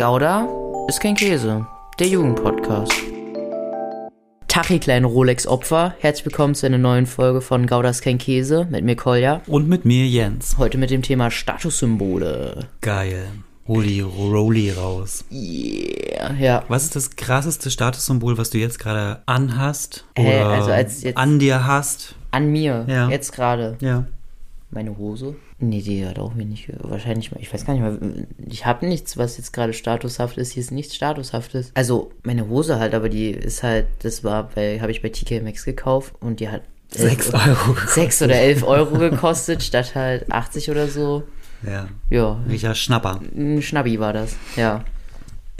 Gouda ist kein Käse, der Jugendpodcast. Tachi, kleine Rolex-Opfer. Herzlich willkommen zu einer neuen Folge von Gouda ist kein Käse mit mir Kolja. Und mit mir Jens. Heute mit dem Thema Statussymbole. Geil. Hol die Rolli raus. Yeah, ja. Was ist das krasseste Statussymbol, was du jetzt gerade anhast? Oder Hä, also als an dir hast? An mir, Ja. jetzt gerade. Ja. Meine Hose? Nee, die hat auch wenig. Wahrscheinlich mal. Ich weiß gar nicht mal. Ich habe nichts, was jetzt gerade statushaft ist. Hier ist nichts statushaftes. Also, meine Hose halt, aber die ist halt. Das war bei. Habe ich bei TK Maxx gekauft und die hat. Sechs Euro. 6 oder 11 Euro gekostet, statt halt 80 oder so. Ja. Ja, Welcher Schnapper. ein Schnabbi war das. Ja.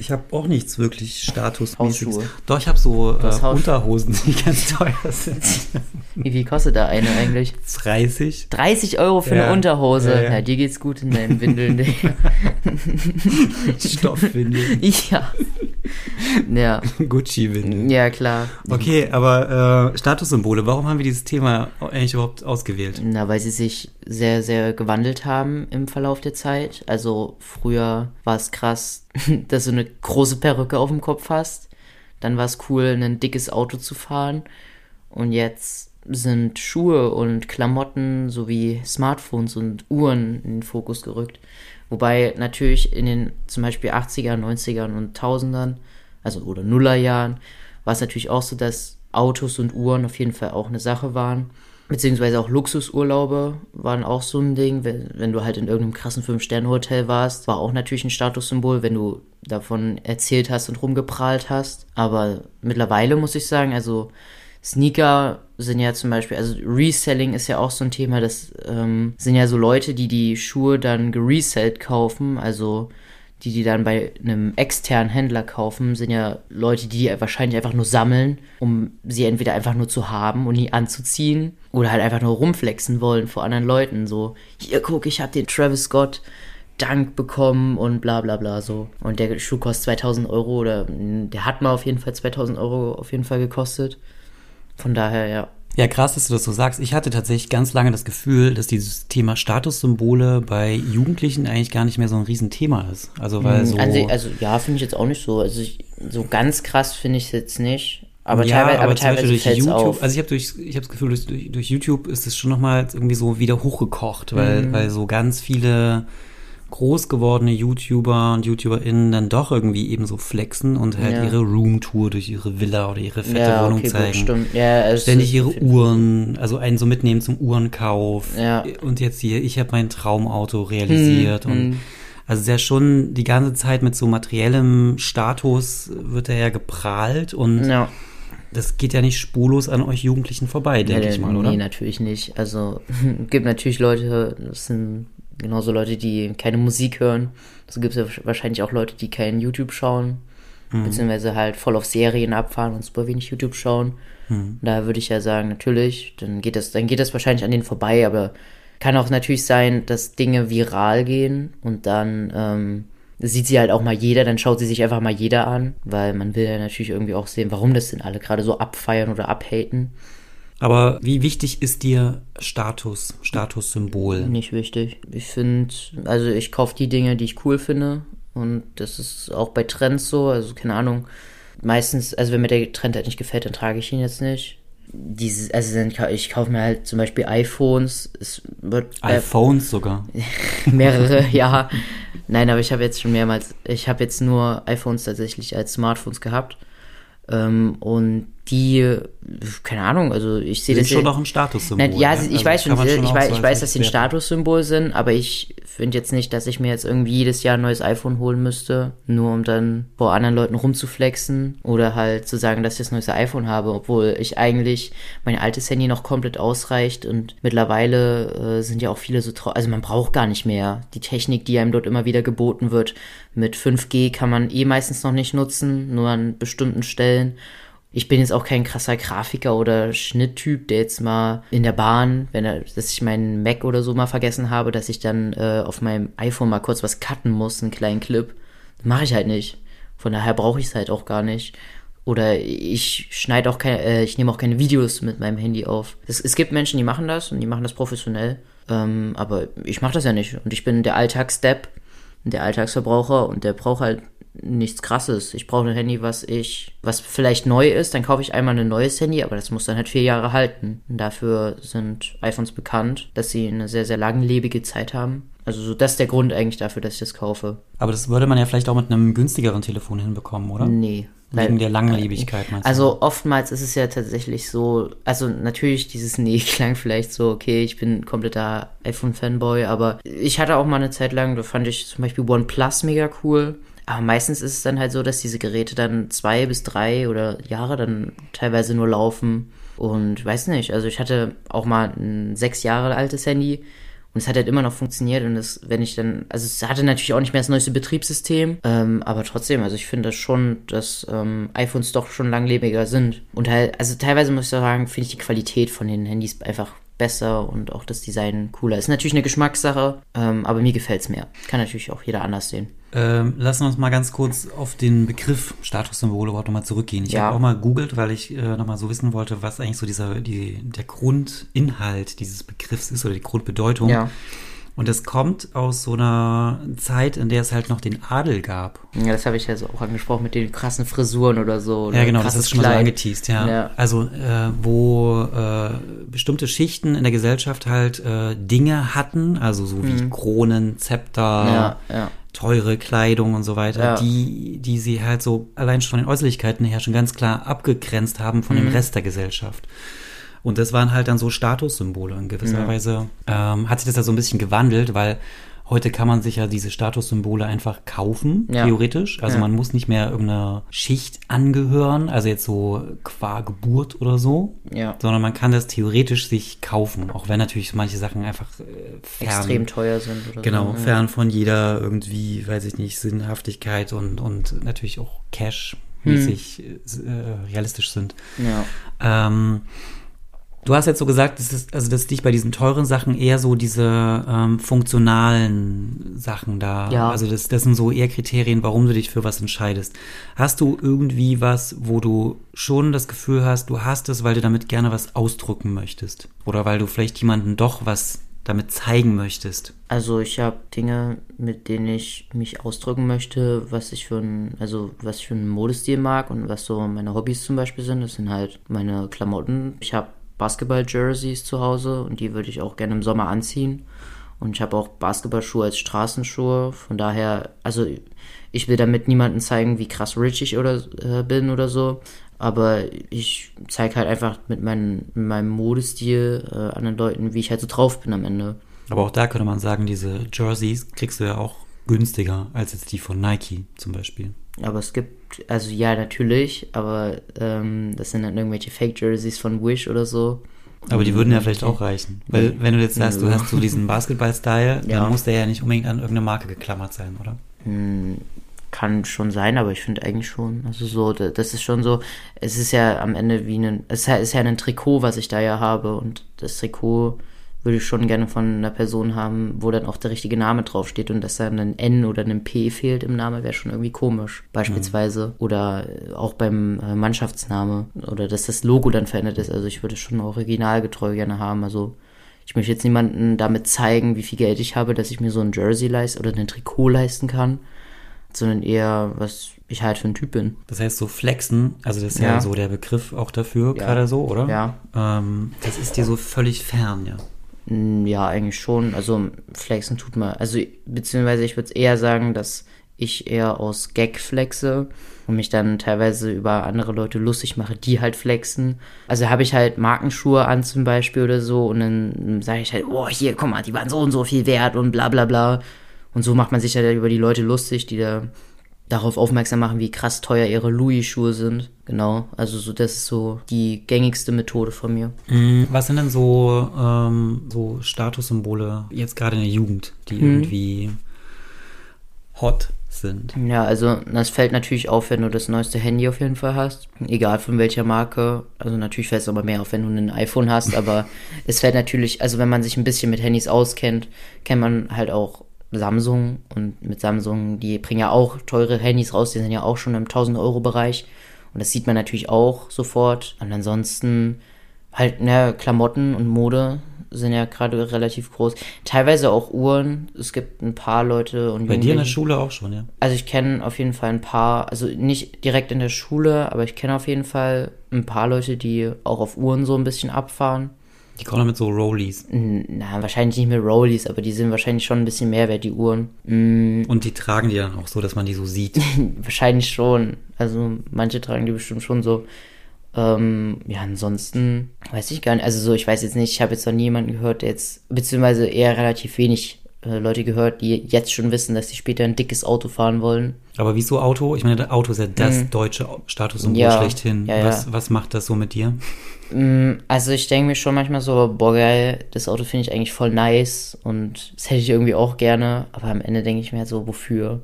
Ich habe auch nichts wirklich statusmäßiges. Hausschuhe. Doch, ich habe so äh. Unterhosen, die ganz teuer sind. Wie viel kostet da eine eigentlich? 30. 30 Euro für Ja. eine Unterhose. Ja, Ja, ja. dir geht's gut in deinen Windeln. Digga. Stoffwindel. ja. Ja. Gucci-Windel. Ja, klar. Okay, aber äh, Statussymbole, warum haben wir dieses Thema eigentlich überhaupt ausgewählt? Na, weil sie sich sehr, sehr gewandelt haben im Verlauf der Zeit. Also früher war es krass, dass du eine große Perücke auf dem Kopf hast. Dann war es cool, ein dickes Auto zu fahren. Und jetzt sind Schuhe und Klamotten sowie Smartphones und Uhren in den Fokus gerückt. Wobei natürlich in den zum Beispiel 80er, 90ern und 1000ern, also oder Nullerjahren, war es natürlich auch so, dass Autos und Uhren auf jeden Fall auch eine Sache waren. Beziehungsweise auch Luxusurlaube waren auch so ein Ding. Wenn, wenn du halt in irgendeinem krassen Fünf-Sterne-Hotel warst, war auch natürlich ein Statussymbol, wenn du davon erzählt hast und rumgeprahlt hast. Aber mittlerweile muss ich sagen, also Sneaker sind ja zum Beispiel, also Reselling ist ja auch so ein Thema, das ähm, sind ja so Leute, die die Schuhe dann geresellt kaufen, also die die dann bei einem externen Händler kaufen, sind ja Leute, die wahrscheinlich einfach nur sammeln, um sie entweder einfach nur zu haben und nie anzuziehen oder halt einfach nur rumflexen wollen vor anderen Leuten. So, hier guck, ich hab den Travis Scott Dank bekommen und bla bla bla so. Und der Schuh kostet 2000 Euro oder mh, der hat mal auf jeden Fall 2000 Euro auf jeden Fall gekostet. Von daher, ja. Ja, krass, dass du das so sagst. Ich hatte tatsächlich ganz lange das Gefühl, dass dieses Thema Statussymbole bei Jugendlichen eigentlich gar nicht mehr so ein Riesenthema ist. Also weil so. Also, also ja, finde ich jetzt auch nicht so. Also ich, so ganz krass finde ich es jetzt nicht. Aber ja, teilweise, aber teilweise durch YouTube, auf. also ich habe durch, ich habe das Gefühl, durch, durch, durch YouTube ist es schon nochmal irgendwie so wieder hochgekocht, weil, Mhm. weil so ganz viele groß gewordene YouTuber und YouTuberInnen dann doch irgendwie eben so flexen und halt Ja. ihre Roomtour durch ihre Villa oder ihre fette ja, Wohnung okay, gut, zeigen. stimmt. Ja, es Ständig ihre Uhren, also einen so mitnehmen zum Uhrenkauf. Ja. Und jetzt hier, ich habe mein Traumauto realisiert Hm, und hm. also sehr schon die ganze Zeit mit so materiellem Status wird er ja geprahlt und Ja. das geht ja nicht spurlos an euch Jugendlichen vorbei, denke ich mal, oder? Nee, natürlich nicht. Also gibt natürlich Leute, das sind genauso Leute, die keine Musik hören. Es gibt ja wahrscheinlich auch Leute, die kein YouTube schauen, Mhm. beziehungsweise halt voll auf Serien abfahren und super wenig YouTube schauen. Mhm. Da würde ich ja sagen, natürlich, dann geht das, dann geht das wahrscheinlich an denen vorbei, aber kann auch natürlich sein, dass Dinge viral gehen und dann ähm, sieht sie halt auch mal jeder, dann schaut sie sich einfach mal jeder an, weil man will ja natürlich irgendwie auch sehen, warum das denn alle gerade so abfeiern oder abhaten. Aber wie wichtig ist dir Status, Statussymbol? Nicht wichtig. Ich finde, also ich kaufe die Dinge, die ich cool finde. Und das ist auch bei Trends so. Also keine Ahnung. Meistens, also wenn mir der Trend halt nicht gefällt, dann trage ich ihn jetzt nicht. Diese, also dann, ich kaufe mir halt zum Beispiel iPhones. Es wird äh, iPhones sogar. mehrere, ja. Nein, aber ich habe jetzt schon mehrmals, ich habe jetzt nur iPhones tatsächlich als Smartphones gehabt. Ähm, und die, keine Ahnung, also ich sehe Sind das schon ja- doch ein Statussymbol. Nein, ja, ne? ich Also weiß schon, ich, schon auch weiß, so ich weiß, dass sie ein. Statussymbol sind, aber ich finde jetzt nicht, dass ich mir jetzt irgendwie jedes Jahr ein neues iPhone holen müsste, nur um dann vor anderen Leuten rumzuflexen oder halt zu sagen, dass ich das neueste iPhone habe, obwohl ich eigentlich mein altes Handy noch komplett ausreicht und mittlerweile äh, sind ja auch viele so trau also man braucht gar nicht mehr die Technik, die einem dort immer wieder geboten wird. Mit 5G kann man eh meistens noch nicht nutzen, nur an bestimmten Stellen. Ich bin jetzt auch kein krasser Grafiker oder Schnitttyp, der jetzt mal in der Bahn, wenn er, dass ich meinen Mac oder so mal vergessen habe, dass ich dann äh, auf meinem iPhone mal kurz was cutten muss, einen kleinen Clip. Mache ich halt nicht. Von daher brauche ich es halt auch gar nicht. Oder ich schneide auch keine, äh, ich nehme auch keine Videos mit meinem Handy auf. Es, es gibt Menschen, die machen das und die machen das professionell. Ähm, aber ich mache das ja nicht. Und ich bin der Alltagsstep, der Alltagsverbraucher und der braucht halt nichts krasses. Ich brauche ein Handy, was ich, was vielleicht neu ist, dann kaufe ich einmal ein neues Handy, aber das muss dann halt vier Jahre halten. Und dafür sind iPhones bekannt, dass sie eine sehr, sehr langlebige Zeit haben. Also so, das ist der Grund eigentlich dafür, dass ich das kaufe. Aber das würde man ja vielleicht auch mit einem günstigeren Telefon hinbekommen, oder? Nee. Wegen der Langlebigkeit, meinst du? Also oftmals ist es ja tatsächlich so, also natürlich dieses Nee klang vielleicht so, okay, ich bin kompletter iPhone-Fanboy, aber ich hatte auch mal eine Zeit lang, da fand ich zum Beispiel OnePlus mega cool. Aber meistens ist es dann halt so, dass diese Geräte dann zwei bis drei oder Jahre dann teilweise nur laufen. Und weiß nicht, also ich hatte auch mal ein sechs Jahre altes Handy und es hat halt immer noch funktioniert und das, wenn ich dann, also es hatte natürlich auch nicht mehr das neueste Betriebssystem, ähm, aber trotzdem, also ich finde das schon, dass ähm, iPhones doch schon langlebiger sind. Und halt, also teilweise muss ich sagen, finde ich die Qualität von den Handys einfach besser und auch das Design cooler. Ist natürlich eine Geschmackssache, ähm, aber mir gefällt es mehr. Kann natürlich auch jeder anders sehen. Ähm, lassen wir uns mal ganz kurz auf den Begriff Statussymbole überhaupt nochmal zurückgehen. Ich Ja. habe auch mal googelt, weil ich äh, nochmal so wissen wollte, was eigentlich so dieser, die, der Grundinhalt dieses Begriffs ist oder die Grundbedeutung. Ja. Und es kommt aus so einer Zeit, in der es halt noch den Adel gab. Ja, das habe ich ja so auch angesprochen mit den krassen Frisuren oder so. Oder Ja, genau, das ist schon mal so angeteased, ja. Ja. Also, äh, wo äh, bestimmte Schichten in der Gesellschaft halt äh, Dinge hatten, also so wie Kronen, Zepter, Mhm. Ja, ja. Teure Kleidung und so weiter, Ja. die, die sie halt so allein schon von den Äußerlichkeiten her schon ganz klar abgegrenzt haben von Mhm. dem Rest der Gesellschaft. Und das waren halt dann so Statussymbole. In gewisser Ja. Weise ähm, hat sich das ja so ein bisschen gewandelt, weil heute kann man sich ja diese Statussymbole einfach kaufen, Ja. theoretisch. Also Ja. man muss nicht mehr irgendeiner Schicht angehören, also jetzt so qua Geburt oder so, Ja. sondern man kann das theoretisch sich kaufen, auch wenn natürlich manche Sachen einfach äh, fern, Extrem teuer sind oder Genau, so. ne? fern von jeder irgendwie, weiß ich nicht, Sinnhaftigkeit und, und natürlich auch Cash-mäßig äh, realistisch sind. Ja. Ähm, du hast jetzt so gesagt, dass, es, also, dass dich bei diesen teuren Sachen eher so diese ähm, funktionalen Sachen da, Ja. also das, das sind so eher Kriterien, warum du dich für was entscheidest. Hast du irgendwie was, wo du schon das Gefühl hast, du hast es, weil du damit gerne was ausdrücken möchtest? Oder weil du vielleicht jemandem doch was damit zeigen möchtest? Also ich habe Dinge, mit denen ich mich ausdrücken möchte, was ich für ein, also was ich für einen Modestil mag und was so meine Hobbys zum Beispiel sind. Das sind halt meine Klamotten. Ich habe Basketball-Jerseys zu Hause und die würde ich auch gerne im Sommer anziehen. Und ich habe auch Basketballschuhe als Straßenschuhe. Von daher, also ich will damit niemandem zeigen, wie krass rich ich oder äh, bin oder so. Aber ich zeige halt einfach mit, meinen, meinem Modestil äh, anderen Leuten, wie ich halt so drauf bin am Ende. Aber auch da könnte man sagen, diese Jerseys kriegst du ja auch günstiger als jetzt die von Nike zum Beispiel. Aber es gibt, also ja, natürlich, aber ähm, das sind dann irgendwelche Fake-Jerseys von Wish oder so. Aber die würden ja vielleicht auch reichen. Weil wenn du jetzt sagst, du hast so diesen Basketball-Style, Ja. dann muss der ja nicht unbedingt an irgendeine Marke geklammert sein, oder? Hm, kann schon sein, aber ich finde eigentlich schon, also so, da- das ist schon so, es ist ja am Ende wie ein, es ist ja ein Trikot, was ich da ja habe und das Trikot würde ich schon gerne von einer Person haben, wo dann auch der richtige Name draufsteht und dass da ein N oder ein P fehlt im Namen, wäre schon irgendwie komisch, beispielsweise. Oder äh, auch beim äh, Mannschaftsname oder dass das Logo dann verändert ist. Also ich würde schon originalgetreu gerne haben. Also ich möchte jetzt niemanden damit zeigen, wie viel Geld ich habe, dass ich mir so ein Jersey leiste oder ein Trikot leisten kann, sondern eher, was ich halt für ein Typ bin. Das heißt, so flexen, also das ist ja, Ja. so der Begriff auch dafür, Ja. gerade so, oder? Ja. Ähm, das ist dir so völlig fern, ja. Mm, Ja, eigentlich schon. Also flexen tut man. Also beziehungsweise ich würde eher sagen, dass ich eher aus Gag flexe und mich dann teilweise über andere Leute lustig mache, die halt flexen. Also habe ich halt Markenschuhe an zum Beispiel oder so und dann sage ich halt, oh hier, guck mal, die waren so und so viel wert und bla bla bla. Und so macht man sich halt über die Leute lustig, die da darauf aufmerksam machen, wie krass teuer ihre Louis-Schuhe sind. Genau, also so das ist so die gängigste Methode von mir. Mm, Was sind denn so, ähm, so Statussymbole jetzt gerade in der Jugend, die irgendwie hot sind? Ja, also das fällt natürlich auf, wenn du das neueste Handy auf jeden Fall hast. Egal von welcher Marke. Also natürlich fällt es aber mehr auf, wenn du ein iPhone hast. Aber es fällt natürlich, also wenn man sich ein bisschen mit Handys auskennt, kennt man halt auch Samsung. Und mit Samsung, die bringen ja auch teure Handys raus. Die sind ja auch schon im 1000 Euro Bereich. Und das sieht man natürlich auch sofort. Und ansonsten halt, ne, Klamotten und Mode sind ja gerade relativ groß. Teilweise auch Uhren. Es gibt ein paar Leute und Bei dir in der Schule auch schon, ja. Also ich kenne auf jeden Fall ein paar, also nicht direkt in der Schule, aber ich kenne auf jeden Fall ein paar Leute, die auch auf Uhren so ein bisschen abfahren. Die kommen mit so Rollies. Na, wahrscheinlich nicht mit Rollies, aber die sind wahrscheinlich schon ein bisschen mehr wert, die Uhren. Mm, Und die tragen die dann auch so, dass man die so sieht. wahrscheinlich schon. Also manche tragen die bestimmt schon so. Ähm, ja, ansonsten weiß ich gar nicht. Also so, ich weiß jetzt nicht, ich habe jetzt noch niemanden gehört, der jetzt, beziehungsweise eher relativ wenig Leute gehört, die jetzt schon wissen, dass sie später ein dickes Auto fahren wollen. Aber wieso Auto? Ich meine, Auto ist ja das deutsche Statussymbol Mhm. Ja, schlechthin. ja, ja. Was, was macht das so mit dir? Mm, Also ich denke mir schon manchmal so, boah geil, das Auto finde ich eigentlich voll nice und das hätte ich irgendwie auch gerne, aber am Ende denke ich mir halt so, wofür?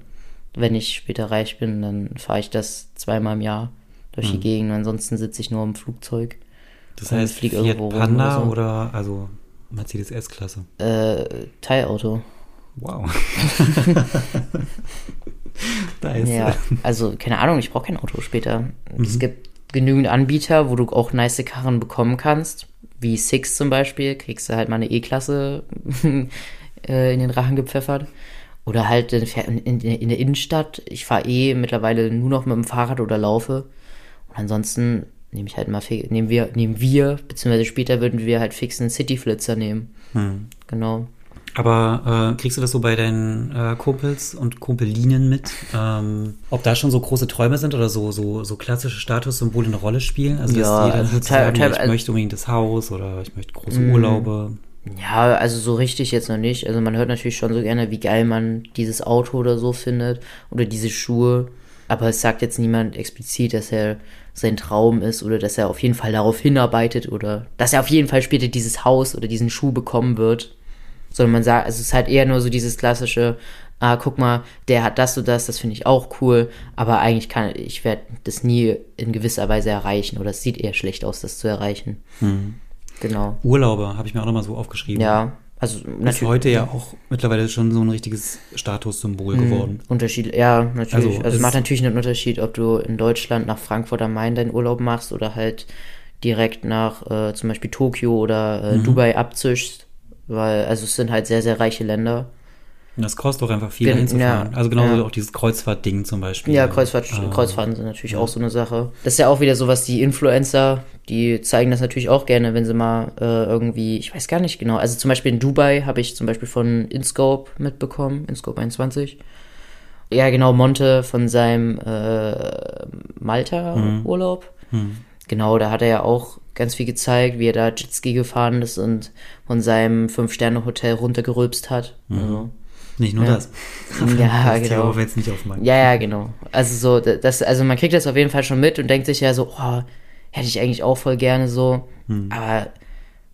Wenn ich später reich bin, dann fahre ich das zweimal im Jahr durch die Gegend, ansonsten sitze ich nur im Flugzeug. Das heißt, flieg Fiat irgendwo Panda oder so. oder, also Mercedes S-Klasse. Äh, Teilauto. Wow. da ist Ja, also keine Ahnung, ich brauche kein Auto später. Es gibt genügend Anbieter, wo du auch nice Karren bekommen kannst, wie Six zum Beispiel, kriegst du halt mal eine E-Klasse äh, in den Rachen gepfeffert. Oder halt in der Innenstadt. Ich fahre eh mittlerweile nur noch mit dem Fahrrad oder laufe. Und ansonsten nehme ich halt mal, nehmen wir, nehmen wir, beziehungsweise später würden wir halt fix einen City-Flitzer nehmen. Hm. Genau. Aber äh, kriegst du das so bei deinen äh, Kumpels und Kumpelinen mit? Ähm, ob da schon so große Träume sind oder so, so, so klassische Statussymbole eine Rolle spielen? Also, dass Ja, jeder also teil- ja, ich teilweise- möchte unbedingt das Haus oder ich möchte große Mhm. Urlaube. Ja, also so richtig jetzt noch nicht. Also man hört natürlich schon so gerne, wie geil man dieses Auto oder so findet oder diese Schuhe. Aber es sagt jetzt niemand explizit, dass er sein Traum ist oder dass er auf jeden Fall darauf hinarbeitet oder dass er auf jeden Fall später dieses Haus oder diesen Schuh bekommen wird. Sondern man sagt, also es ist halt eher nur so dieses klassische, ah, guck mal, der hat das und das, das finde ich auch cool, aber eigentlich kann ich werde das nie in gewisser Weise erreichen oder es sieht eher schlecht aus, das zu erreichen. Genau. Urlaube habe ich mir auch nochmal so aufgeschrieben. Ja, also Ist natürlich. heute ja auch mittlerweile schon so ein richtiges Statussymbol geworden. Unterschied, ja, natürlich. Also, Also, es- macht natürlich einen Unterschied, ob du in Deutschland nach Frankfurt am Main deinen Urlaub machst oder halt direkt nach äh, zum Beispiel Tokio oder Mhm. äh, Dubai abzischst. Weil, also es sind halt sehr, sehr reiche Länder. Und das kostet auch einfach viel, hinzufahren. ja, also genauso ja. auch dieses Kreuzfahrt-Ding zum Beispiel. Ja, Kreuzfahrt, Ah. Kreuzfahrten sind natürlich auch so eine Sache. Das ist ja auch wieder so was, die Influencer, die zeigen das natürlich auch gerne, wenn sie mal äh, irgendwie, ich weiß gar nicht genau, also zum Beispiel in Dubai habe ich zum Beispiel von Inscope mitbekommen, Inscope 21. Ja, genau, Monte von seinem äh, Malta-Urlaub. Genau, da hat er ja auch ganz viel gezeigt, wie er da Jetski gefahren ist und von seinem Fünf-Sterne-Hotel runtergerülpst hat. Also, Nicht nur Ja. das. ja, das genau. Thema jetzt nicht. Ja, ja, genau. Also so, das, also man kriegt das auf jeden Fall schon mit und denkt sich ja so, oh, hätte ich eigentlich auch voll gerne so. Aber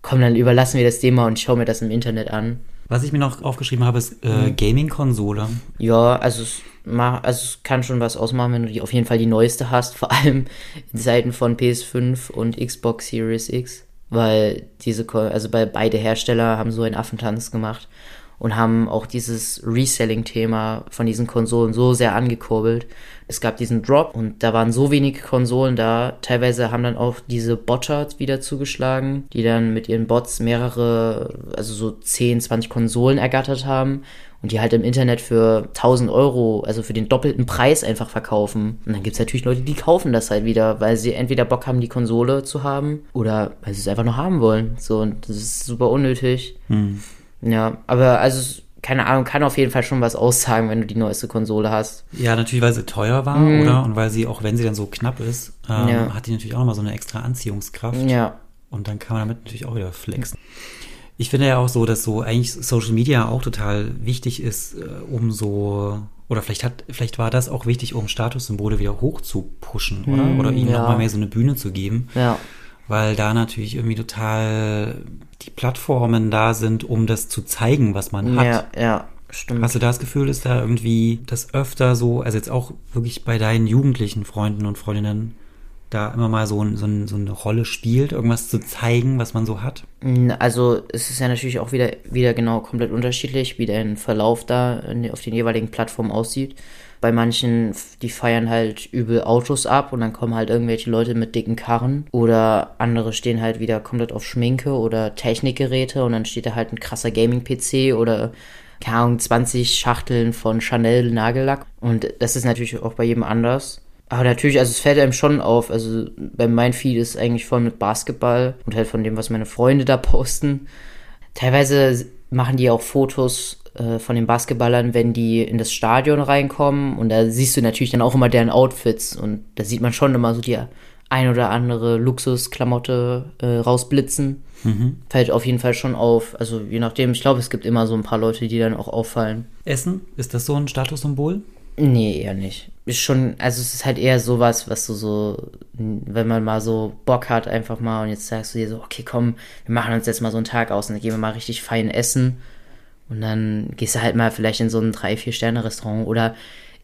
komm, dann überlassen wir das Thema und ich schaue mir das im Internet an. Was ich mir noch aufgeschrieben habe, ist äh, Mhm. Gaming-Konsole. Ja, also es, ma- also es kann schon was ausmachen, wenn du die auf jeden Fall die neueste hast, vor allem in Zeiten von PS5 und Xbox Series X. Weil diese, also bei beide Hersteller haben so einen Affentanz gemacht und haben auch dieses Reselling-Thema von diesen Konsolen so sehr angekurbelt. Es gab diesen Drop und da waren so wenige Konsolen da. Teilweise haben dann auch diese Botcher wieder zugeschlagen, die dann mit ihren Bots mehrere, also so 10, 20 Konsolen ergattert haben und die halt im Internet für 1000 Euro, also für den doppelten Preis einfach verkaufen. Und dann gibt's natürlich Leute, die kaufen das halt wieder, weil sie entweder Bock haben, die Konsole zu haben oder weil sie es einfach noch haben wollen. So, und das ist super unnötig. Ja, aber also, keine Ahnung, kann auf jeden Fall schon was aussagen, wenn du die neueste Konsole hast. Ja, natürlich, weil sie teuer war, oder? Und weil sie, auch wenn sie dann so knapp ist, ähm, Mhm. Ja. hat die natürlich auch nochmal so eine extra Anziehungskraft. Ja, Und dann kann man damit natürlich auch wieder flexen. Ich finde ja auch so, dass so eigentlich Social Media auch total wichtig ist, äh, um so, oder vielleicht hat, vielleicht war das auch wichtig, um Statussymbole wieder hoch zu pushen, oder? Oder ihnen ja. nochmal mehr so eine Bühne zu geben. ja. Weil da natürlich irgendwie total die Plattformen da sind, um das zu zeigen, was man hat. Ja, ja, stimmt. Hast du das Gefühl, ist da irgendwie das öfter so, also jetzt auch wirklich bei deinen jugendlichen Freunden und Freundinnen, da immer mal so, so, so eine Rolle spielt, irgendwas zu zeigen, was man so hat? Also es ist ja natürlich auch wieder, wieder genau komplett unterschiedlich, wie der Verlauf da auf den jeweiligen Plattformen aussieht. Bei manchen, die feiern halt übel Autos ab und dann kommen halt irgendwelche Leute mit dicken Karren. Oder andere stehen halt wieder komplett auf Schminke oder Technikgeräte und dann steht da halt ein krasser Gaming-PC oder keine Ahnung, 20 Schachteln von Chanel Nagellack. Und das ist natürlich auch bei jedem anders. Aber natürlich, also es fällt einem schon auf. Also bei meinem Feed ist eigentlich voll mit Basketball und halt von dem, was meine Freunde da posten. Teilweise machen die auch Fotos äh, von den Basketballern, wenn die in das Stadion reinkommen. Und da siehst du natürlich dann auch immer deren Outfits. Und da sieht man schon immer so die ein oder andere Luxusklamotte äh, rausblitzen. Mhm. Fällt auf jeden Fall schon auf. Also je nachdem, ich glaube, es gibt immer so ein paar Leute, die dann auch auffallen. Essen, ist das so ein Statussymbol? Nee, eher nicht. Ist schon, also es ist halt eher sowas, was du so, wenn man mal so Bock hat, einfach mal und jetzt sagst du dir so, okay, komm, wir machen uns jetzt mal so einen Tag aus und dann gehen wir mal richtig fein essen und dann gehst du halt mal vielleicht in so ein 3-4-Sterne-Restaurant oder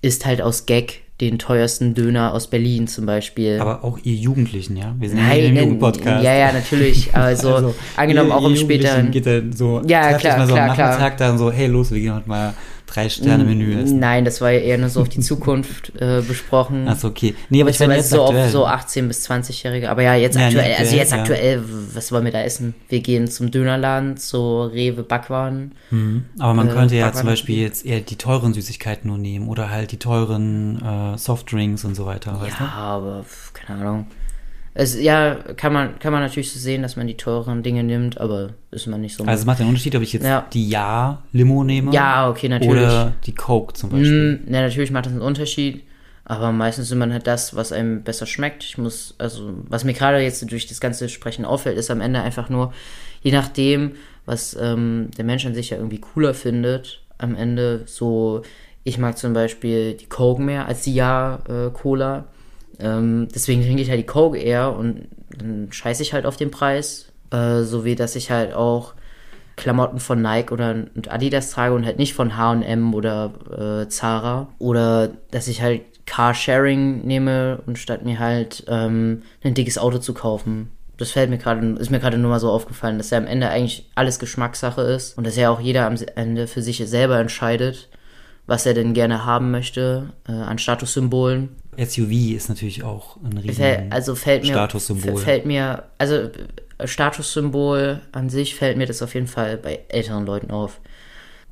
isst halt aus Gag den teuersten Döner aus Berlin zum Beispiel. Aber auch ihr Jugendlichen, ja? Wir sind Nein, ja im Podcast. Ja, ja, natürlich. Also, also angenommen auch im späteren. Geht dann so, ja, klar, mal so klar, am Nachmittag klar. dann so, hey, los, wir gehen heute mal Drei-Sterne-Menü essen. Nein, das war ja eher nur so auf die Zukunft äh, besprochen. Achso, okay. Nee, aber ich meine jetzt so aktuell. auf so 18- bis 20-Jährige. Aber ja, jetzt ja, aktuell, also jetzt ja. aktuell, was wollen wir da essen? Wir gehen zum Dönerladen, zu Rewe Backwaren. Mhm. Aber man äh, könnte ja zum Beispiel jetzt eher die teuren Süßigkeiten nur nehmen oder halt die teuren äh, Softdrinks und so weiter. Ja, du? aber keine Ahnung. Es, ja, kann man, kann man natürlich so sehen, dass man die teuren Dinge nimmt, aber ist man nicht so. Also es macht einen Unterschied, ob ich jetzt ja. die Ja-Limo nehme. Ja, okay, natürlich. Oder die Coke zum Beispiel. Mm, ja, natürlich macht das einen Unterschied. Aber meistens nimmt man halt das, was einem besser schmeckt. Ich muss, also, was mir gerade jetzt durch das ganze Sprechen auffällt, ist am Ende einfach nur, je nachdem, was ähm, der Mensch an sich ja irgendwie cooler findet, am Ende so, ich mag zum Beispiel die Coke mehr als die Ja-Cola. Äh, ähm, deswegen trinke ich halt die Coke eher und dann scheiße ich halt auf den Preis. Äh, so wie dass ich halt auch Klamotten von Nike oder Adidas trage und halt nicht von H&M oder äh, Zara. Oder dass ich halt Carsharing nehme und statt mir halt ähm, ein dickes Auto zu kaufen. Das fällt mir gerade, ist mir gerade nur mal so aufgefallen, dass ja am Ende eigentlich alles Geschmackssache ist und dass ja auch jeder am Ende für sich selber entscheidet, was er denn gerne haben möchte äh, an Statussymbolen. SUV ist natürlich auch ein riesen also fällt mir, Statussymbol. Fällt mir, also äh, Statussymbol an sich fällt mir das auf jeden Fall bei älteren Leuten auf.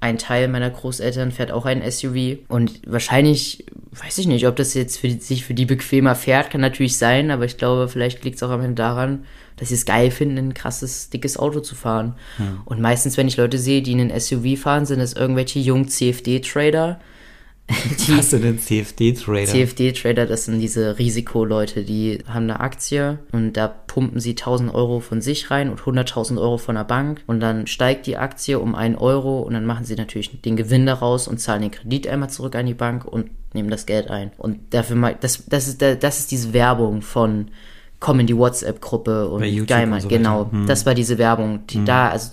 Ein Teil meiner Großeltern fährt auch ein SUV und wahrscheinlich, weiß ich nicht, ob das jetzt für die, sich für die bequemer fährt, kann natürlich sein, aber ich glaube, vielleicht liegt es auch am Ende daran, dass sie es geil finden, ein krasses, dickes Auto zu fahren. Hm. Und meistens, wenn ich Leute sehe, die in ein SUV fahren, sind es irgendwelche jungen CFD-Trader, die Hast du denn CFD-Trader? CFD-Trader, das sind diese Risikoleute, die haben eine Aktie und da pumpen sie 1000 Euro von sich rein und 100.000 Euro von der Bank und dann steigt die Aktie um 1 Euro und dann machen sie natürlich den Gewinn daraus und zahlen den Kredit einmal zurück an die Bank und nehmen das Geld ein. Und dafür mal, das, das ist, das ist diese Werbung von komm in die WhatsApp-Gruppe und geil, so genau. Hm. Das war diese Werbung, die hm. da, also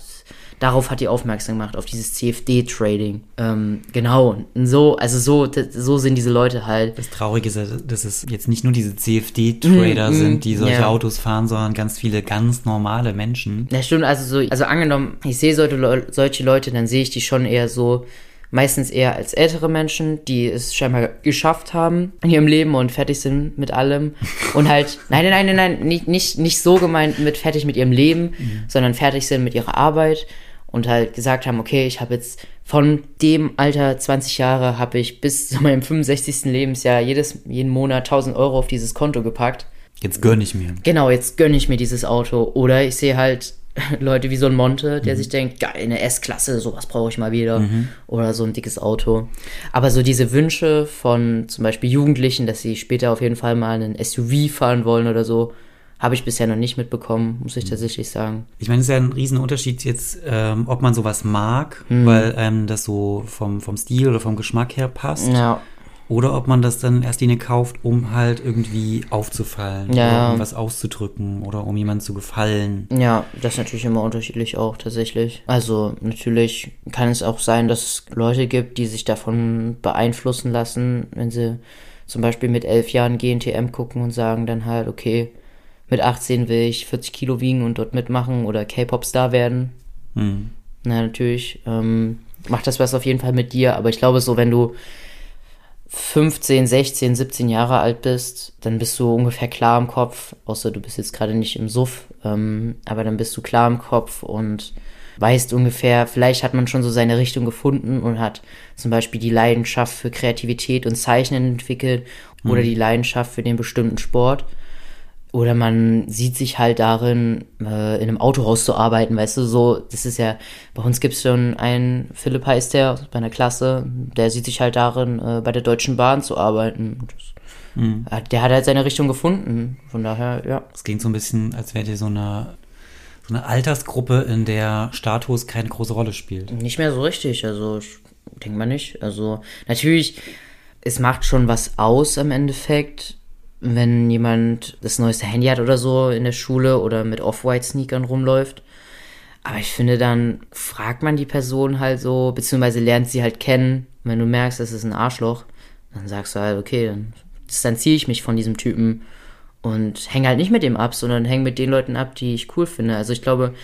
darauf hat die aufmerksam gemacht, auf dieses CFD-Trading. Ähm, genau, so, also so, so sind diese Leute halt. Das Traurige ist, dass es jetzt nicht nur diese CFD-Trader mm, sind, die solche ja. Autos fahren, sondern ganz viele ganz normale Menschen. Ja, stimmt, also so, also angenommen, ich sehe solche, solche Leute, dann sehe ich die schon eher so, meistens eher als ältere Menschen, die es scheinbar geschafft haben in ihrem Leben und fertig sind mit allem. Und halt, nein, nein, nein, nein, nicht, nicht, nicht so gemeint mit fertig mit ihrem Leben, mhm. sondern fertig sind mit ihrer Arbeit und halt gesagt haben, okay, ich habe jetzt von dem Alter 20 Jahre habe ich bis zu meinem 65. Lebensjahr jedes, jeden Monat 1000 Euro auf dieses Konto gepackt. Jetzt gönne ich mir. Genau, jetzt gönne ich mir dieses Auto. Oder ich sehe halt Leute wie so ein Monte, der mhm. sich denkt, geil, eine S-Klasse, sowas brauche ich mal wieder. Mhm. Oder so ein dickes Auto. Aber so diese Wünsche von zum Beispiel Jugendlichen, dass sie später auf jeden Fall mal einen SUV fahren wollen oder so, habe ich bisher noch nicht mitbekommen, muss ich mhm. tatsächlich sagen. Ich meine, es ist ja ein Riesenunterschied jetzt, ähm, ob man sowas mag, mhm. weil ähm, das so vom, vom Stil oder vom Geschmack her passt. Ja. Oder ob man das dann erst Linie kauft, um halt irgendwie aufzufallen ja. oder um was auszudrücken oder um jemandem zu gefallen. Ja, das ist natürlich immer unterschiedlich auch tatsächlich. Also natürlich kann es auch sein, dass es Leute gibt, die sich davon beeinflussen lassen, wenn sie zum Beispiel mit elf Jahren GNTM gucken und sagen dann halt, okay, mit 18 will ich 40 Kilo wiegen und dort mitmachen oder K-Pop-Star werden. Hm. Na, natürlich. Ähm, macht das was auf jeden Fall mit dir, aber ich glaube, so, wenn du 15, 16, 17 Jahre alt bist, dann bist du ungefähr klar im Kopf, außer du bist jetzt gerade nicht im Suff, ähm, aber dann bist du klar im Kopf und weißt ungefähr, vielleicht hat man schon so seine Richtung gefunden und hat zum Beispiel die Leidenschaft für Kreativität und Zeichnen entwickelt oder die Leidenschaft für den bestimmten Sport. Oder man sieht sich halt darin, äh, in einem Autohaus zu arbeiten, weißt du, so, das ist ja, bei uns gibt's schon einen, Philipp heißt der, bei einer Klasse, der sieht sich halt darin, äh, bei der Deutschen Bahn zu arbeiten. Das, äh, Der hat halt seine Richtung gefunden, von daher, ja. Es klingt so ein bisschen, als wäre dir so eine, so eine Altersgruppe, in der Status keine große Rolle spielt. Nicht mehr so richtig, also ich denke mal nicht. Also natürlich, es macht schon was aus am Endeffekt, wenn jemand das neueste Handy hat oder so in der Schule oder mit Off-White-Sneakern rumläuft. Aber ich finde, dann fragt man die Person halt so, beziehungsweise lernt sie halt kennen. Wenn du merkst, das ist ein Arschloch, dann sagst du halt, okay, dann distanziere ich mich von diesem Typen und hänge halt nicht mit dem ab, sondern hänge mit den Leuten ab, die ich cool finde. Also ich glaube,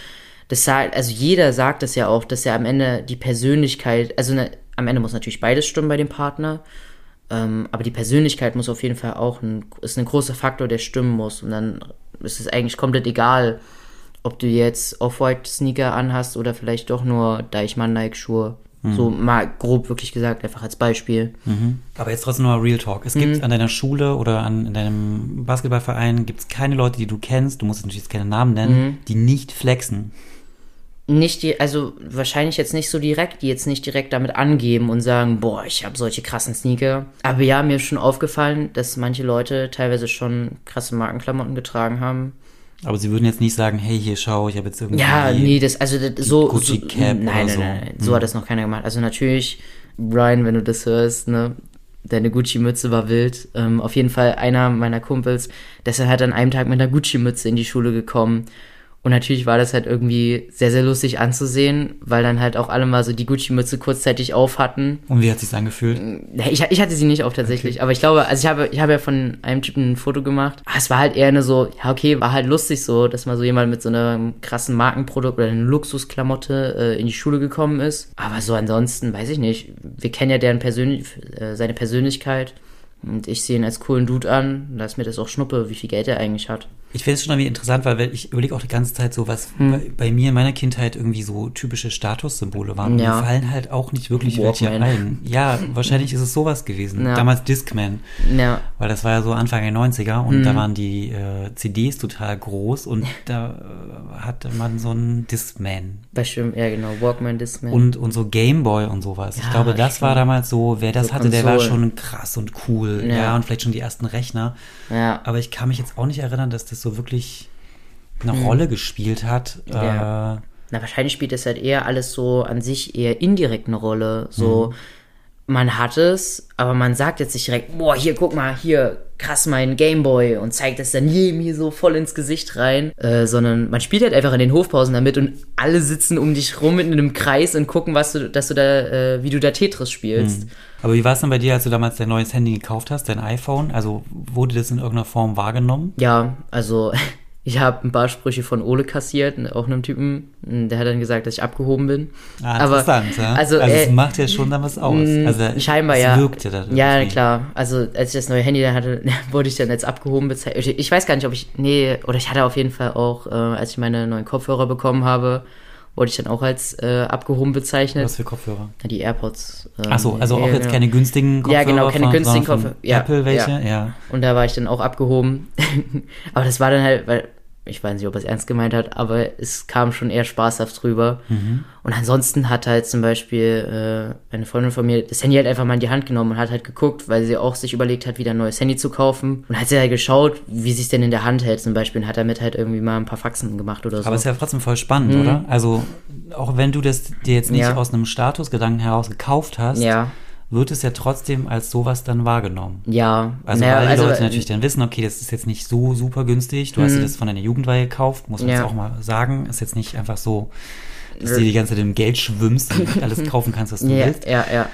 das sagt, also jeder sagt das ja auch, dass ja am Ende die Persönlichkeit, also ne, am Ende muss natürlich beides stimmen bei dem Partner, ähm, aber die Persönlichkeit muss auf jeden Fall auch ein, ist ein großer Faktor, der stimmen muss. Und dann ist es eigentlich komplett egal, ob du jetzt Off-White-Sneaker anhast oder vielleicht doch nur Deichmann Nike-Schuhe. So mal grob wirklich gesagt, einfach als Beispiel. Aber jetzt trotzdem nochmal Real Talk. Es gibt an deiner Schule oder an, in deinem Basketballverein gibt es keine Leute, die du kennst, du musst natürlich jetzt keine Namen nennen, die nicht flexen. Nicht die, also wahrscheinlich jetzt nicht so direkt, die jetzt nicht direkt damit angeben und sagen, boah, ich habe solche krassen Sneaker. Aber ja, mir ist schon aufgefallen, dass manche Leute teilweise schon krasse Markenklamotten getragen haben. Aber sie würden jetzt nicht sagen, hey, hier schau, ich habe jetzt irgendwie. Ja, nee, das, also das, so, Gucci so Cap nein, oder nein, so. nein, nein, so hat das noch keiner gemacht. Also natürlich, Brian, wenn du das hörst, ne, deine Gucci-Mütze war wild. Ähm, auf jeden Fall einer meiner Kumpels, der ist halt an einem Tag mit einer Gucci-Mütze in die Schule gekommen. Und natürlich war das halt irgendwie sehr, sehr lustig anzusehen, weil dann halt auch alle mal so die Gucci-Mütze kurzzeitig auf hatten. Und wie hat sich's angefühlt? Ich, ich hatte sie nicht auf tatsächlich, aber ich glaube, also ich habe, ich habe ja von einem Typen ein Foto gemacht. Ah, Es war halt eher eine so, ja okay, war halt lustig so, dass mal so jemand mit so einem krassen Markenprodukt oder einer Luxusklamotte äh, in die Schule gekommen ist. Aber so ansonsten, weiß ich nicht. Wir kennen ja deren Persönlich äh, seine Persönlichkeit. Und ich sehe ihn als coolen Dude an. Da ist mir das auch Schnuppe, wie viel Geld er eigentlich hat. Ich finde es schon irgendwie interessant, weil ich überlege auch die ganze Zeit so, was Hm. bei, bei mir in meiner Kindheit irgendwie so typische Statussymbole waren. Und Ja. Mir fallen halt auch nicht wirklich welche Walkman. ein. Ja, wahrscheinlich ist es sowas gewesen. Ja. Damals Discman. Ja, Weil das war ja so Anfang der 90er und Mhm. da waren die äh, CDs total groß und da äh, hatte man so einen Discman. bestimmt, ja genau, Walkman, Discman. Und, und so Gameboy und sowas. ich Ja, glaube, das stimmt. war damals so, wer das So hatte, der war schon krass und cool. Ja. Ja. und vielleicht schon die ersten Rechner. ja, Aber ich kann mich jetzt auch nicht erinnern, dass das so wirklich eine Rolle gespielt hat. Ja. Äh, Na, wahrscheinlich spielt das halt eher alles so an sich eher indirekt eine Rolle. So, man hat es, aber man sagt jetzt nicht direkt, boah, hier, guck mal, hier, krass, mein Gameboy und zeigt das dann jedem hier so voll ins Gesicht rein. Äh, sondern man spielt halt einfach in den Hofpausen damit und alle sitzen um dich rum in einem Kreis und gucken, was du, dass du da, äh, wie du da Tetris spielst. aber wie war es denn bei dir, als du damals dein neues Handy gekauft hast, dein iPhone? Also wurde das in irgendeiner Form wahrgenommen? Ja, also ich habe ein paar Sprüche von Ole kassiert, auch einem Typen, der hat dann gesagt, dass ich abgehoben bin. Ah, Aber- interessant, ja? also, also es äh, macht ja schon dann was aus. Also Scheinbar es ja. wirkte da Ja, klar. Also als ich das neue Handy dann hatte, wurde ich dann als abgehoben bezeichnet. Ich- Ich weiß gar nicht, ob ich. Nee, oder ich hatte auf jeden Fall auch, äh, als ich meine neuen Kopfhörer bekommen habe, wurde ich dann auch als äh, abgehoben bezeichnet. Was für Kopfhörer? Ja, Die AirPods. ähm, Ach so, also ja, auch jetzt genau. keine günstigen Kopfhörer Ja, genau, keine von, günstigen Kopfhörer. Ja, Apple welche? ja. ja. Und da war ich dann auch abgehoben. aber das war dann halt, weil ich weiß nicht, ob er es ernst gemeint hat, aber es kam schon eher spaßhaft drüber. Mhm. Und ansonsten hat halt zum Beispiel äh, eine Freundin von mir das Handy halt einfach mal in die Hand genommen und hat halt geguckt, weil sie auch sich überlegt hat, wieder ein neues Handy zu kaufen. Und hat sie halt geschaut, wie sie es denn in der Hand hält zum Beispiel und hat damit halt irgendwie mal ein paar Faxen gemacht oder so. Aber es ist ja trotzdem voll spannend, oder? Also, auch wenn du das dir jetzt nicht Mhm. Ja. aus einem Statusgedanken heraus gekauft hast, ja, wird es ja trotzdem als sowas dann wahrgenommen. ja. Also, Naja, weil die Leute natürlich dann wissen, okay, das ist jetzt nicht so super günstig. Du hast dir das von deiner Jugendweihe gekauft, muss man Mhm. Ja. jetzt auch mal sagen. Ist jetzt nicht einfach so, dass du die ganze Zeit im Geld schwimmst und alles kaufen kannst, was du ja, willst. ja, ja.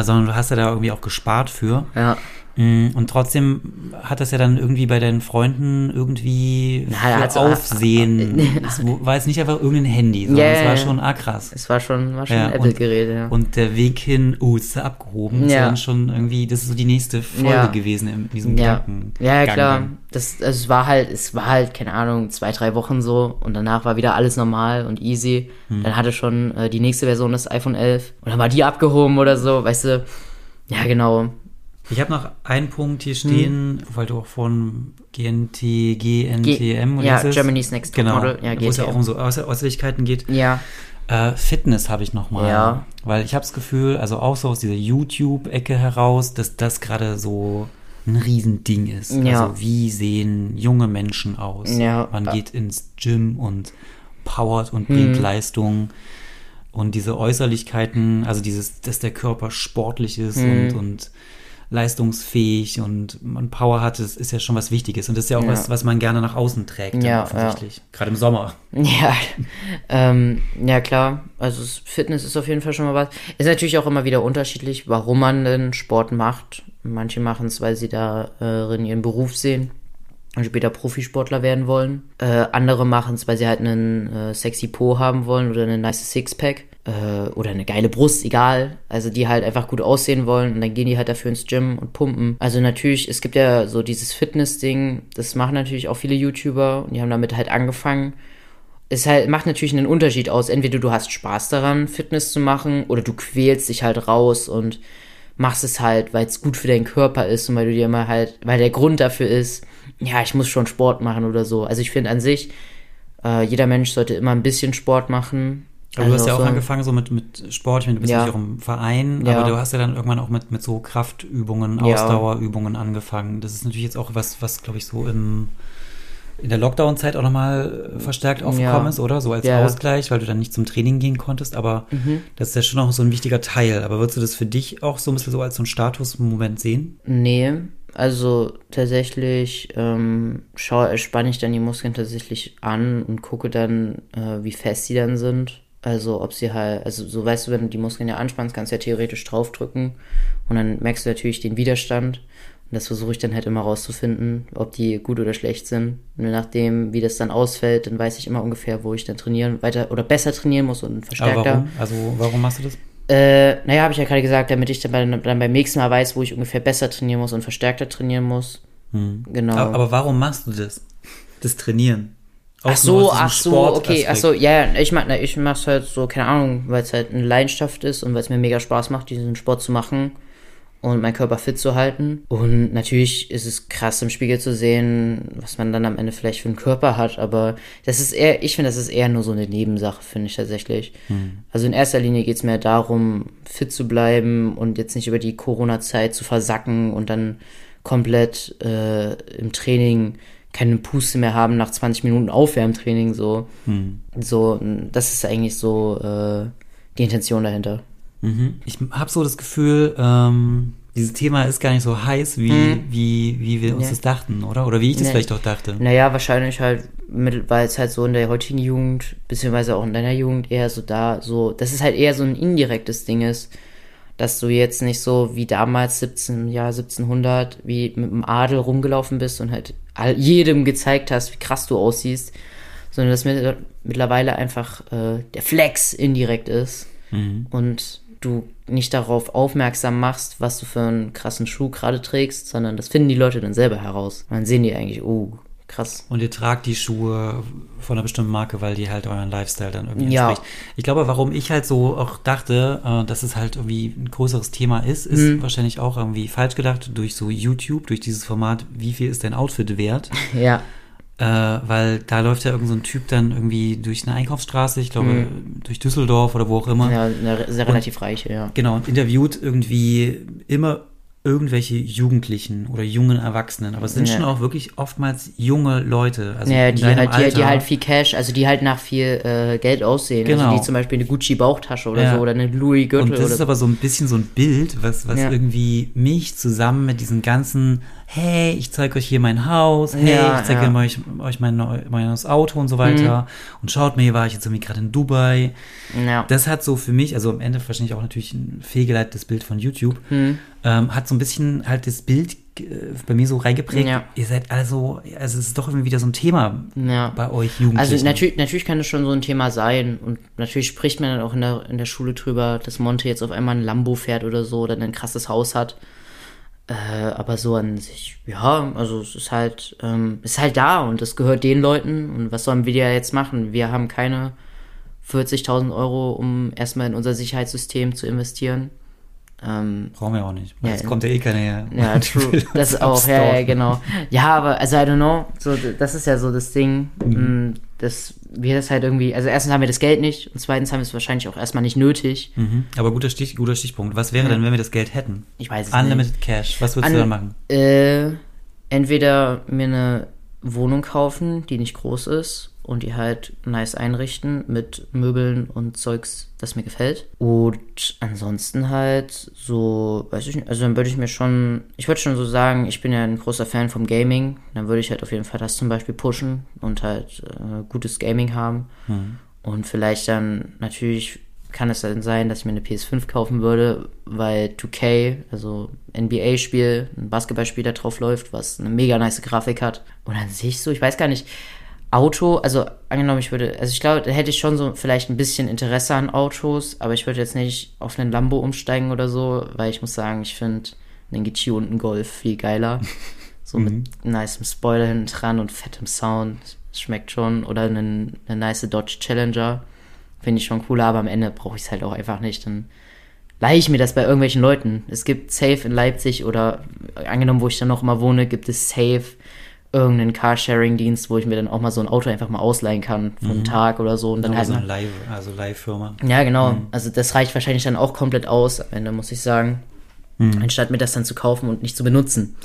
äh, sondern du hast ja da irgendwie auch gespart für. Ja. Mm, Und trotzdem hat das ja dann irgendwie bei deinen Freunden irgendwie Na, für also, Aufsehen. es war jetzt nicht einfach irgendein Handy, sondern Ja, es war schon ah, krass. Es war schon, war schon Ja, ein und- Apple-Gerät, ja. Und der Weg hin, oh, ist er abgehoben, ist ja Ja. dann schon irgendwie, das ist so die nächste Folge Ja. gewesen in diesem Ja, Gedanken. ja, ja klar. Das, also es war halt, es war halt, keine Ahnung, zwei, drei Wochen so und danach war wieder alles normal und easy. Hm. Dann hatte schon äh, die nächste Version des iPhone 11 und dann war die abgehoben oder so, weißt du. Ja, genau. Ich habe noch einen Punkt hier stehen, weil du auch von GNT, GNTM oder ja, ist? Germany's Next genau, Model. Ja, wo es ja auch um so Äußer Äußerlichkeiten geht. Ja, Äh, Fitness habe ich noch mal, Ja. weil ich habe das Gefühl, also auch so aus dieser YouTube-Ecke heraus, dass das gerade so ein Riesending ist. Ja. Also wie sehen junge Menschen aus? Ja. Man geht ins Gym und powert und bringt Hm. Leistung. Und diese Äußerlichkeiten, also dieses, dass der Körper sportlich ist Hm. und, und leistungsfähig und man Power hat, das ist ja schon was Wichtiges. Und das ist ja auch Ja. was, was man gerne nach außen trägt, Ja, offensichtlich. Gerade im Sommer. Ja, ähm, ja klar. Also es- Fitness ist auf jeden Fall schon mal was. Ist natürlich auch immer wieder unterschiedlich, warum man denn Sport macht. Manche machen es, weil sie darin ihren Beruf sehen und später Profisportler werden wollen. Äh, andere machen es, weil sie halt einen äh, sexy Po haben wollen oder eine nice Sixpack äh, oder eine geile Brust, egal. Also die halt einfach gut aussehen wollen und dann gehen die halt dafür ins Gym und pumpen. Also natürlich, es gibt ja so dieses Fitness-Ding, das machen natürlich auch viele YouTuber und die haben damit halt angefangen es halt macht natürlich einen Unterschied aus. Entweder du hast Spaß daran, Fitness zu machen, oder du quälst dich halt raus und machst es halt, weil es gut für deinen Körper ist und weil du dir immer halt, weil der Grund dafür ist, ja, ich muss schon Sport machen oder so. Also ich finde an sich, äh, jeder Mensch sollte immer ein bisschen Sport machen. Aber du hast ja auch so, angefangen so mit, mit Sport, ich meine, du bist Ja. auch im Verein, Ja. aber du hast ja dann irgendwann auch mit, mit so Kraftübungen, Ja. Ausdauerübungen angefangen. Das ist natürlich jetzt auch was, was glaube ich so im, in der Lockdown-Zeit auch nochmal verstärkt aufgekommen Ja. ist, oder? So als Ja. Mhm. Ausgleich, weil du dann nicht zum Training gehen konntest, aber das ist ja schon auch so ein wichtiger Teil. Aber würdest du das für dich auch so ein bisschen so als so ein Statusmoment sehen? Nee, also tatsächlich ähm, spanne ich dann die Muskeln tatsächlich an und gucke dann, äh, wie fest sie dann sind. Also ob sie halt, also so weißt du, wenn du die Muskeln ja anspannst, kannst du ja theoretisch draufdrücken und dann merkst du natürlich den Widerstand. Und das versuche ich dann halt immer rauszufinden, ob die gut oder schlecht sind. Und je nachdem, wie das dann ausfällt, dann weiß ich immer ungefähr, wo ich dann trainieren, weiter oder besser trainieren muss und Aber verstärkter. warum? Also warum machst du das? Äh, naja, habe ich ja gerade gesagt, damit ich dann, bei, dann beim nächsten Mal weiß, wo ich ungefähr besser trainieren muss und verstärkter trainieren muss. Genau. Aber, aber warum machst du das? Das Trainieren? Ach so, ach so, okay, ach so, ja, ich mach, na, ich mach's halt so, keine Ahnung, weil es halt eine Leidenschaft ist und weil es mir mega Spaß macht, diesen Sport zu machen und meinen Körper fit zu halten. Und natürlich ist es krass im Spiegel zu sehen, was man dann am Ende vielleicht für einen Körper hat, aber das ist eher, ich finde, das ist eher nur so eine Nebensache, finde ich tatsächlich. Also in erster Linie geht's mir darum, fit zu bleiben und jetzt nicht über die Corona-Zeit zu versacken und dann komplett äh, im Training keine Puste mehr haben nach 20 Minuten Aufwärmtraining so. So, das ist eigentlich so äh, die Intention dahinter. Mhm. Ich habe so das Gefühl, ähm, dieses Thema ist gar nicht so heiß, wie, wie, wie wir uns Ja. das dachten, oder? Oder wie ich das Nee. vielleicht auch dachte. Naja, wahrscheinlich halt, weil es halt so in der heutigen Jugend, beziehungsweise auch in deiner Jugend eher so da, so, dass es halt eher so ein indirektes Ding ist, dass du jetzt nicht so wie damals 17, Jahr 1700, wie mit dem Adel rumgelaufen bist und halt all, jedem gezeigt hast, wie krass du aussiehst, sondern dass mit, mittlerweile einfach äh, der Flex indirekt ist und du nicht darauf aufmerksam machst, was du für einen krassen Schuh gerade trägst, sondern das finden die Leute dann selber heraus. Und dann sehen die eigentlich, oh, krass. Und ihr tragt die Schuhe von einer bestimmten Marke, weil die halt euren Lifestyle dann irgendwie Ja. entspricht. Ich glaube, warum ich halt so auch dachte, äh, dass es halt irgendwie ein größeres Thema ist, ist Mhm. wahrscheinlich auch irgendwie falsch gedacht durch so YouTube, durch dieses Format, wie viel ist dein Outfit wert? Ja, Äh, weil da läuft ja irgend so ein Typ dann irgendwie durch eine Einkaufsstraße, ich glaube durch Düsseldorf oder wo auch immer. Mhm. ja sehr relativ reiche, ja. Genau, und interviewt irgendwie immer irgendwelche Jugendlichen oder jungen Erwachsenen, aber es sind Ja. schon auch wirklich oftmals junge Leute. Also Ja, die halt, die, die halt viel Cash, also die halt nach viel äh, Geld aussehen. Genau. Also die zum Beispiel eine Gucci Bauchtasche oder Ja. so oder eine Louis Gürtel Und das ist aber so ein bisschen so ein Bild, was, was Ja. irgendwie mich zusammen mit diesen ganzen, hey, ich zeige euch hier mein Haus, hey, Ja, ich zeige ja. Mhm. euch, euch mein, neu- mein neues Auto und so weiter. Und schaut mir, hier war ich jetzt irgendwie gerade in Dubai. ja. Das hat so für mich, also am Ende wahrscheinlich auch natürlich ein fehlgeleitetes Bild von YouTube, Hm. ähm, hat so ein bisschen halt das Bild äh, bei mir so reingeprägt. Ja. Ihr seid also, also es ist doch irgendwie wieder so ein Thema ja. bei euch Jugendlichen. Also natürlich, natürlich kann das schon so ein Thema sein und natürlich spricht man dann auch in der, in der Schule drüber, dass Monte jetzt auf einmal ein Lambo fährt oder so oder ein krasses Haus hat. Äh, aber so an sich, ja, also es ist halt, ähm, ist halt da und es gehört den Leuten und was sollen wir ja jetzt machen? Wir haben keine 40.000 Euro, um erstmal in unser Sicherheitssystem zu investieren. Ähm, Brauchen wir auch nicht. Ja, ja. kommt ja eh keiner her. ja, true. Das auch, ja, ja, genau. Ja, aber, also, I don't know, so, das ist ja so das Ding, mhm. dass wir das halt irgendwie, also erstens haben wir das Geld nicht und zweitens haben wir es wahrscheinlich auch erstmal nicht nötig. Mhm. Aber guter, Stich, guter Stichpunkt. Was wäre denn, wenn wir das Geld hätten? Ich weiß es Unlimited Cash. Was würdest An- du dann machen? nicht. Äh, entweder mir eine Wohnung kaufen, die nicht groß ist und die halt nice einrichten mit Möbeln und Zeugs, das mir gefällt. Und ansonsten halt so, weiß ich nicht, also dann würde ich mir schon, ich würde schon so sagen, ich bin ja ein großer Fan vom Gaming, dann würde ich halt auf jeden Fall das zum Beispiel pushen und halt äh, gutes Gaming haben. Und vielleicht dann natürlich kann es dann sein, dass ich mir eine PS5 kaufen würde, weil 2K, also NBA-Spiel, ein Basketballspiel da drauf läuft, was eine mega nice Grafik hat. Und an sich so, ich weiß gar nicht, Auto, also angenommen, ich würde, also ich glaube, da hätte ich schon so vielleicht ein bisschen Interesse an Autos, aber ich würde jetzt nicht auf einen Lambo umsteigen oder so, weil ich muss sagen, ich finde einen einen Golf viel geiler. So mit nicem Spoiler hinten dran und fettem Sound. Schmeckt schon. Oder einen, eine nice Dodge Challenger. Finde ich schon cooler, aber am Ende brauche ich es halt auch einfach nicht. Dann leihe ich mir das bei irgendwelchen Leuten. Es gibt Safe in Leipzig oder angenommen, wo ich dann noch immer wohne, gibt es Safe irgendeinen Carsharing-Dienst, wo ich mir dann auch mal so ein Auto einfach mal ausleihen kann für einen Tag oder so und dann Oder halt mal eine Live, also Live-Firma. ja, genau. Also das reicht wahrscheinlich dann auch komplett aus am Ende, muss ich sagen. Anstatt mir das dann zu kaufen und nicht zu benutzen.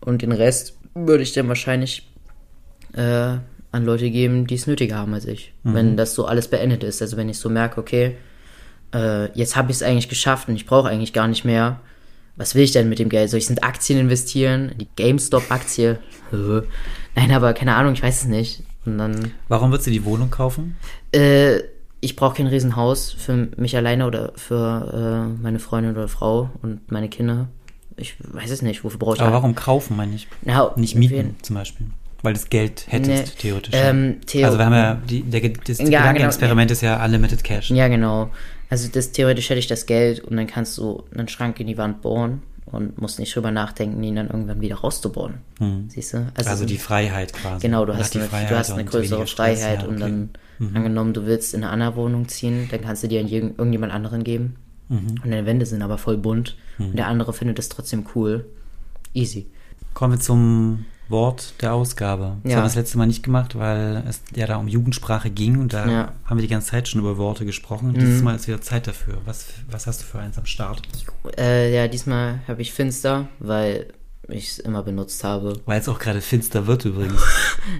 Und den Rest würde ich dann wahrscheinlich äh, an Leute geben, die es nötiger haben als ich. Wenn das so alles beendet ist. Also wenn ich so merke, okay, äh, jetzt habe ich es eigentlich geschafft und ich brauche eigentlich gar nicht mehr. Was will ich denn mit dem Geld? Soll ich in Aktien investieren? In Die GameStop-Aktie? Nein, aber keine Ahnung, ich weiß es nicht. Und dann Warum würdest du die Wohnung kaufen? äh, ich brauche kein Riesenhaus für mich alleine oder für äh, meine Freundin oder Frau und meine Kinder. Ich weiß es nicht, wofür brauche ich Aber warum kaufen, meine ich? Na, Nicht mieten, zum Beispiel. Weil du das Geld hättest, Nee, theoretisch. ähm, Theo- also wir haben ja, die, der, das Ja, Gedankenexperiment ist ja Unlimited Cash. Ja, genau. Also das theoretisch hätte ich das Geld und dann kannst du einen Schrank in die Wand bohren und musst nicht drüber nachdenken, ihn dann irgendwann wieder rauszubohren. Siehst du? Hm. Also die Freiheit quasi. Genau, du Man hast, eine, du hast eine und größere Stress, Freiheit ja, und okay. Mhm. dann, angenommen, du willst in eine andere Wohnung ziehen, dann kannst du die an irgend- irgendjemand anderen geben. Mhm. Und deine Wände sind aber voll bunt und der andere findet es trotzdem cool. Easy. Kommen wir zum Wort der Ausgabe. Das Ja. haben wir das letzte Mal nicht gemacht, weil es ja da um Jugendsprache ging und da Ja. haben wir die ganze Zeit schon über Worte gesprochen. Mhm. Dieses Mal ist wieder Zeit dafür. Was, was hast du für eins am Start? Äh, ja, diesmal habe ich Finster, weil ich es immer benutzt habe. Weil es auch gerade finster wird übrigens.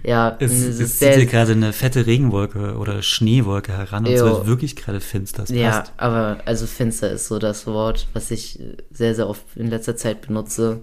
Ja, Es, es es ist zieht hier gerade eine fette Regenwolke oder Schneewolke heran und es wird wirklich gerade finster. Es Ja, passt. aber also finster ist so das Wort, was ich sehr, sehr oft in letzter Zeit benutze.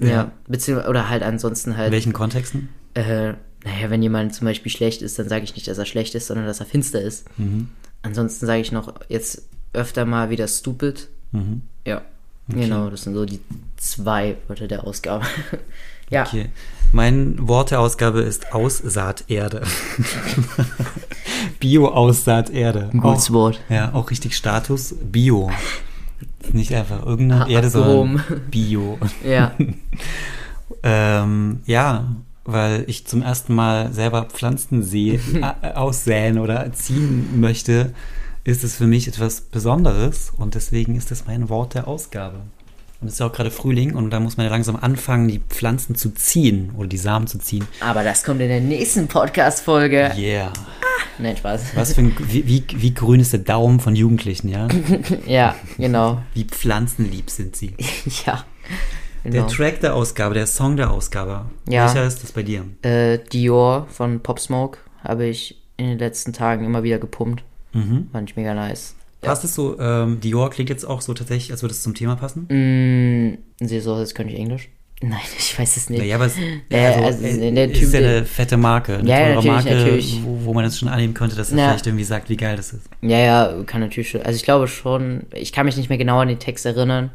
Ja, Ja. beziehungsweise, oder halt ansonsten In halt, welchen Kontexten? äh, naja, wenn jemand zum Beispiel schlecht ist, dann sage ich nicht, dass er schlecht ist, sondern dass er finster ist. Mhm. Ansonsten sage ich noch jetzt öfter mal wieder stupid. Mhm. Ja, genau, das sind so die zwei Wörter der Ausgabe. ja, Okay. Mein Wort der Ausgabe ist Aussaaterde. Bio-Aussaaterde. gutes Wort. Ja, auch richtig Status Bio. Nicht einfach irgendeine Ah, Erde, Atom. sondern Bio. Ja, Ähm, ja, weil ich zum ersten Mal selber Pflanzen sehe, äh, aussäen oder ziehen möchte, ist es für mich etwas Besonderes und deswegen ist es mein Wort der Ausgabe. Und es ist ja auch gerade Frühling und da muss man ja langsam anfangen, die Pflanzen zu ziehen oder die Samen zu ziehen. aber das kommt in der nächsten Podcast-Folge. Yeah. Nein, Spaß. Was für ein, wie, wie, wie grün ist der Daumen von Jugendlichen, ja? Ja, genau. Wie pflanzenlieb sind sie. Ja. Der Genau. Track der Ausgabe, der Song der Ausgabe. Ja. Welcher ist das bei dir? Äh, Dior von Pop Smoke habe ich in den letzten Tagen immer wieder gepumpt. Mhm. Fand ich mega nice. Passt es so, ähm, Dior klingt jetzt auch so tatsächlich, als würde es zum Thema passen? Mm, siehst du, jetzt könnte ich Englisch? Nein, ich weiß es nicht. Naja, aber es Ja, also, also äh, ist ja eine fette Marke, eine ja, teure natürlich, Marke, natürlich. Wo, wo man das schon annehmen könnte, dass er Ja. vielleicht irgendwie sagt, wie geil das ist. Ja, ja, kann natürlich schon. Also ich glaube schon, ich kann mich nicht mehr genau an den Text erinnern.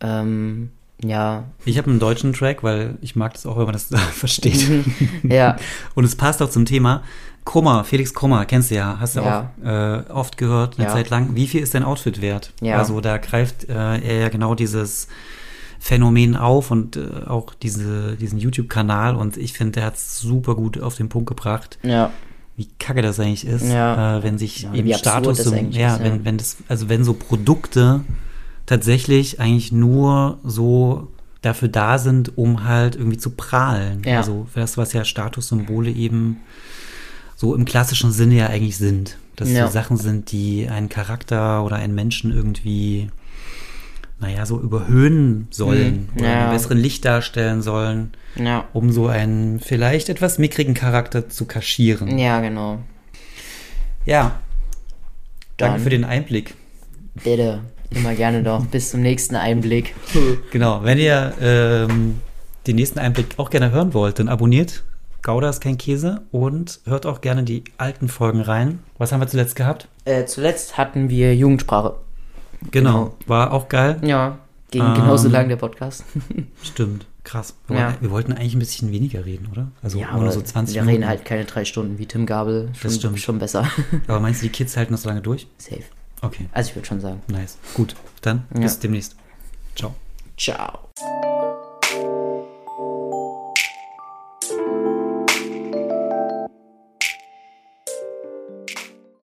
Ähm, ja. Ich habe einen deutschen Track, weil ich mag das auch, wenn man das versteht. Ja. Und es passt auch zum Thema. Krummer, Felix Krummer, kennst du ja, hast du Ja. auch äh, oft gehört, eine Ja. Zeit lang. Wie viel ist dein Outfit wert? Ja. Also da greift äh, er ja genau dieses Phänomen auf und äh, auch diese, diesen YouTube-Kanal und ich finde, der hat es super gut auf den Punkt gebracht, Ja. wie kacke das eigentlich ist, Ja. äh, wenn sich Ja, eben Status, eigentlich ja, ist, ja. wenn, wenn das, also wenn so Produkte tatsächlich eigentlich nur so dafür da sind, um halt irgendwie zu prahlen. Ja. Also das, was ja Statussymbole eben so im klassischen Sinne ja eigentlich sind. Dass Ja. so Sachen sind, die einen Charakter oder einen Menschen irgendwie, naja, so überhöhen sollen Mhm. oder Ja. einen besseren Licht darstellen sollen, Ja. um so einen vielleicht etwas mickrigen Charakter zu kaschieren. Ja, genau. Ja. Danke Dann- für den Einblick. Bitte. Immer gerne doch. Bis zum nächsten Einblick. Genau, wenn ihr ähm, den nächsten Einblick auch gerne hören wollt, dann abonniert Gouda ist kein Käse und hört auch gerne die alten Folgen rein. Was haben wir zuletzt gehabt? Äh, zuletzt hatten wir Jugendsprache. Genau, war auch geil. Ja. Ging Ähm, genauso lang der Podcast. Stimmt, krass. Wir, Ja. wollten, wir wollten eigentlich ein bisschen weniger reden, oder? Also ja, nur so 20 wir Minuten. reden halt keine drei Stunden wie Tim Gabel. Schon, Das stimmt. schon besser. Aber meinst du, die Kids halten das so lange durch? Safe. Okay, Also ich würde schon sagen. nice. Gut, dann Ja. bis demnächst. Ciao. Ciao.